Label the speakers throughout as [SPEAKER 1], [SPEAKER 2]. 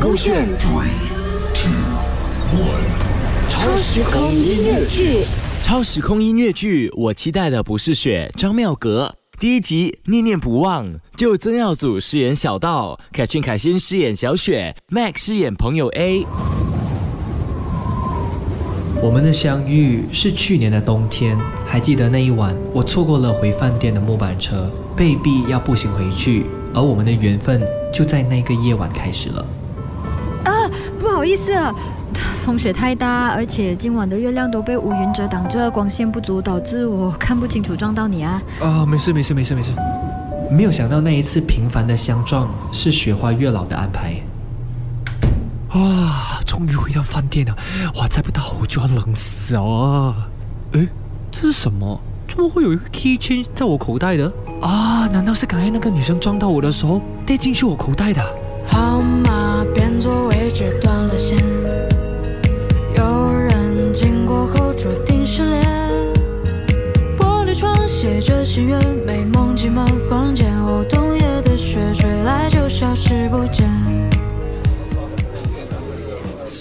[SPEAKER 1] 勾选 three two one，超时空音乐剧。
[SPEAKER 2] 超时空音乐剧，我期待的不是雪，张妙格。第一集念念不忘，就曾耀祖饰演小道，凯俊凯欣饰演小雪，Mac 饰演朋友 A。
[SPEAKER 3] 我们的相遇是去年的冬天，还记得那一晚，我错过了回饭店的末班车，被逼要步行回去，而我们的缘分就在那个夜晚开始了。
[SPEAKER 4] 啊，不好意思啊，风雪太大，而且今晚的月亮都被乌云遮挡着，光线不足，导致我看不清楚撞到你啊。
[SPEAKER 3] 啊，没事没事没事没事。没有想到那一次频繁的相撞是雪花月老的安排。哇，终于回到饭店了！哇，再不到我就要冷死了。诶，这是什么？怎么会有一个 key chain 在我口袋的？啊，难道是刚才那个女生撞到我的时候跌进去我口袋的？
[SPEAKER 5] 号码变作位置断了线，有人经过后注定失联。玻璃窗写着情愿，美梦挤满房间。哦，冬夜的雪吹来就消失不见。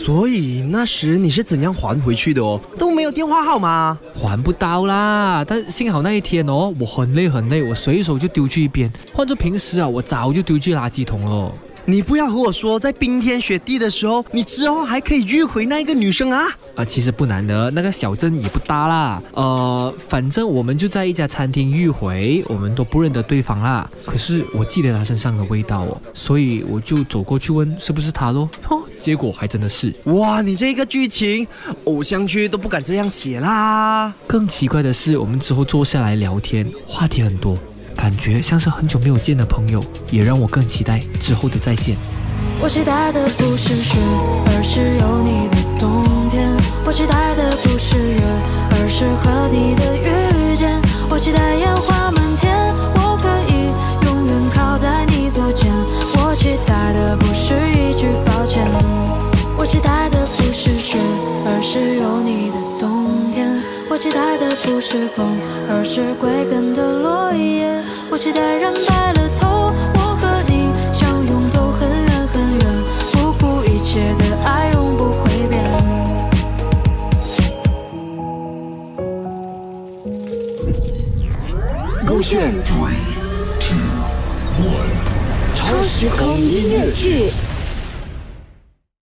[SPEAKER 6] 所以那时你是怎样还回去的哦？都没有电话号码。
[SPEAKER 3] 还不到啦，但幸好那一天哦，我很累很累，我随手就丢去一边。换做平时啊，我早就丢去垃圾桶了。
[SPEAKER 6] 你不要和我说，在冰天雪地的时候，你之后还可以遇回那一个女生啊！
[SPEAKER 3] 啊，其实不难的，那个小镇也不大啦。呃，反正我们就在一家餐厅遇回，我们都不认得对方啦。可是我记得她身上的味道哦，所以我就走过去问是不是她咯。哦，结果还真的是。
[SPEAKER 6] 哇，你这个剧情，偶像剧都不敢这样写啦。
[SPEAKER 3] 更奇怪的是，我们之后坐下来聊天，话题很多。感觉像是很久没有见的朋友，也让我更期待之后的再见。
[SPEAKER 5] 我期待的不是雪，而是有你的冬天。我期待的不是月，而是和你的遇见。我期待烟花我期待的不是风，而是归根的落叶。我期待染白了头，我和你相拥走很远很远，不顾一切的爱永不会变。
[SPEAKER 1] 勾选 three two one，超时空音乐剧。